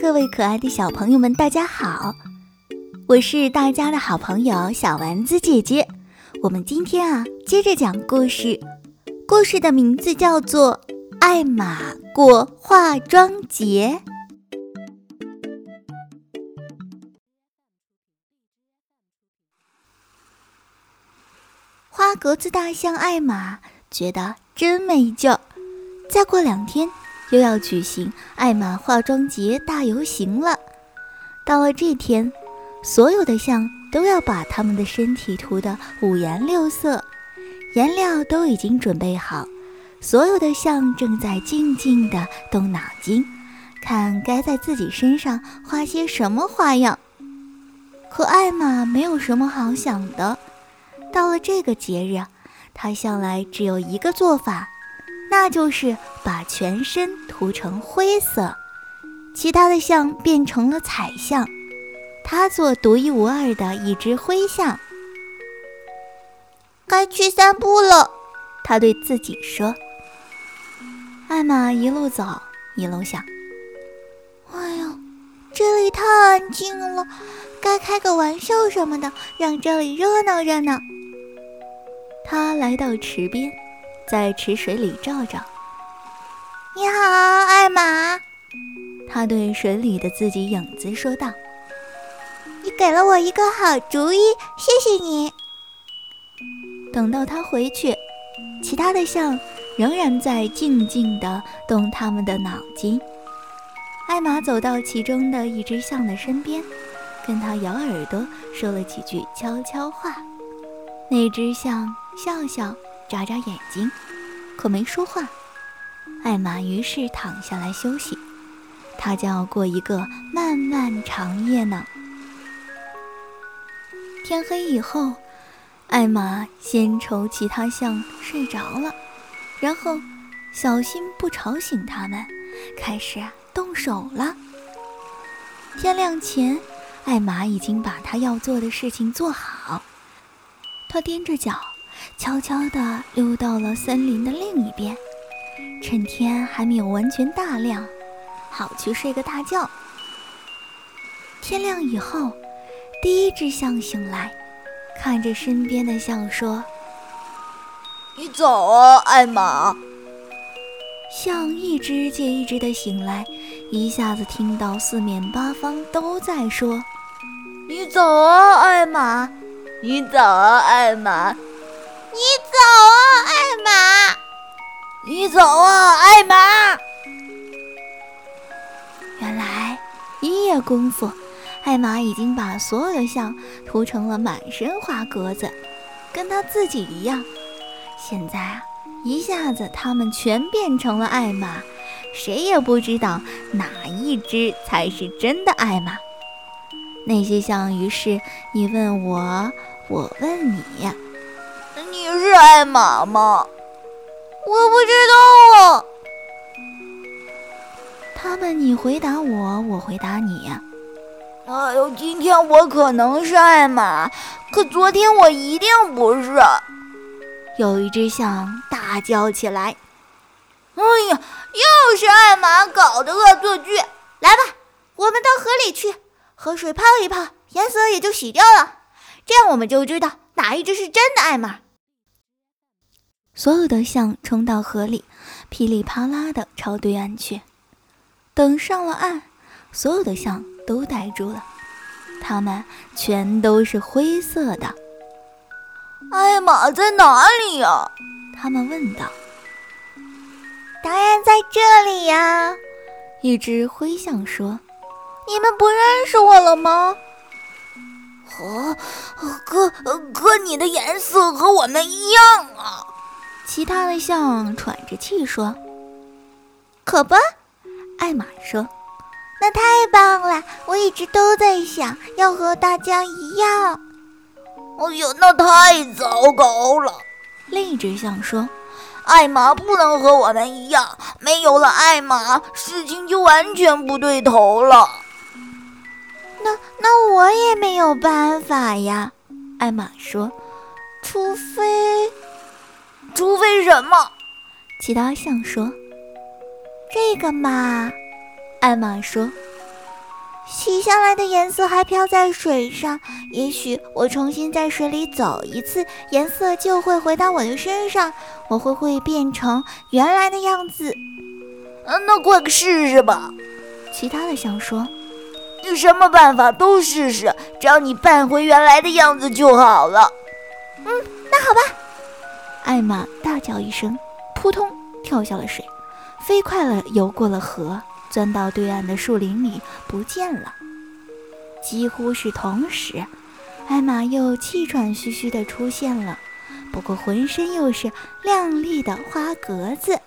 各位可爱的小朋友们，大家好！我是大家的好朋友小丸子姐姐。我们今天啊，接着讲故事。故事的名字叫做《艾玛过化妆节》。花格子大象艾玛觉得真没劲。再过两天。又要举行艾玛化妆节大游行了。到了这天，所有的象都要把他们的身体涂得五颜六色，颜料都已经准备好。所有的象正在静静地动脑筋，看该在自己身上画些什么花样。可艾玛没有什么好想的。到了这个节日，她向来只有一个做法。那就是把全身涂成灰色，其他的象变成了彩象，他做独一无二的一只灰象。该去散步了，他对自己说。艾玛一路走一路想：“哎呦，这里太安静了，该开个玩笑什么的，让这里热闹热闹。”他来到池边。在池水里照照。你好，艾玛。他对水里的自己影子说道：“你给了我一个好主意，谢谢你。”等到他回去，其他的象仍然在静静地动他们的脑筋。艾玛走到其中的一只象的身边，跟他咬耳朵说了几句悄悄话。那只象笑笑。眨眨眼睛，可没说话。艾玛于是躺下来休息，她将要过一个漫漫长夜呢。天黑以后，艾玛先瞅其他象睡着了，然后小心不吵醒他们，开始动手了。天亮前，艾玛已经把她要做的事情做好，她踮着脚。悄悄地溜到了森林的另一边，趁天还没有完全大亮，好去睡个大觉。天亮以后，第一只象醒来，看着身边的象说：“你早啊，艾玛。”象一只接一只的醒来，一下子听到四面八方都在说：“你早啊，艾玛！你早啊，艾玛！”你走啊，艾玛！你走啊，艾玛！原来一夜功夫，艾玛已经把所有的象涂成了满身花格子，跟她自己一样。现在啊，一下子他们全变成了艾玛，谁也不知道哪一只才是真的艾玛。那些象于是你问我，我问你。你是艾玛吗？我不知道啊。他们你回答我，我回答你。哎呦，今天我可能是艾玛，可昨天我一定不是。有一只象大叫起来：“哎呀，又是艾玛搞的恶作剧！来吧，我们到河里去，河水泡一泡，颜色也就洗掉了。这样我们就知道哪一只是真的艾玛。”所有的象冲到河里，噼里啪啦的朝对岸去。等上了岸，所有的象都呆住了，它们全都是灰色的。艾玛在哪里呀？他们问道。当然在这里呀，一只灰象说。你们不认识我了吗？和，可可你的颜色和我们一样啊。其他的象喘着气说：“可不。”艾玛说：“那太棒了！我一直都在想要和大家一样。”“哎呦，那太糟糕了！”另一只象说：“艾玛不能和我们一样，没有了艾玛，事情就完全不对头了。”“那那我也没有办法呀。”艾玛说：“除非……”除非什么？其他象说：“这个嘛。”艾玛说：“洗下来的颜色还飘在水上。也许我重新在水里走一次，颜色就会回到我的身上，我会会变成原来的样子。嗯，那快试试吧。其他的象说：“你什么办法都试试，只要你扮回原来的样子就好了。”嗯，那好吧。艾玛大叫一声，扑通跳下了水，飞快地游过了河，钻到对岸的树林里不见了。几乎是同时，艾玛又气喘吁吁地出现了，不过浑身又是亮丽的花格子。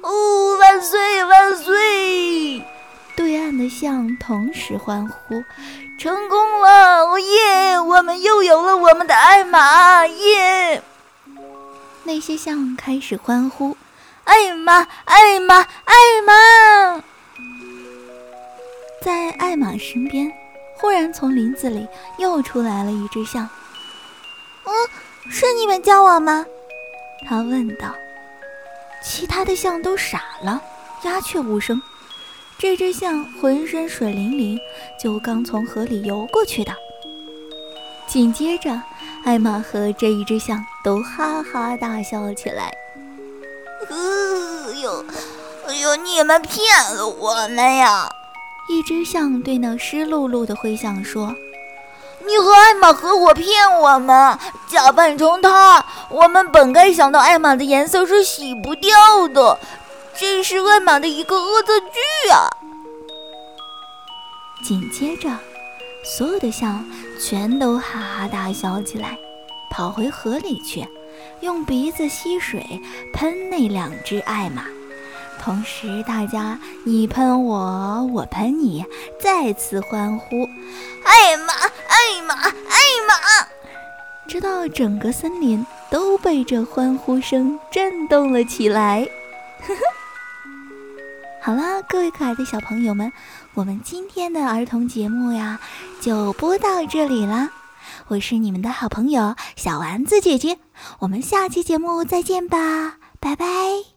哦，万岁万岁！对岸的象同时欢呼：“成功了！哦耶！我们又有了我们的艾玛！耶！”那些象开始欢呼：“艾玛，艾玛，艾玛！”在艾玛身边，忽然从林子里又出来了一只象。“嗯，是你们叫我吗？”他问道。其他的象都傻了，鸦雀无声。这只象浑身水灵灵，就刚从河里游过去的。紧接着，艾玛和这一只象都哈哈大笑起来。哎呦，哎呦，你们骗了我们呀！一只象对那湿漉漉的灰象说。你和艾玛合伙骗我们，假扮成她。我们本该想到艾玛的颜色是洗不掉的，这是艾玛的一个恶作剧啊！紧接着，所有的象全都哈哈大笑起来，跑回河里去，用鼻子吸水喷那两只艾玛。同时，大家你喷我，我喷你，再次欢呼：“艾玛，艾玛，艾玛！”直到整个森林都被这欢呼声震动了起来。呵呵，好了，各位可爱的小朋友们，我们今天的儿童节目呀，就播到这里了。我是你们的好朋友小丸子姐姐，我们下期节目再见吧，拜拜。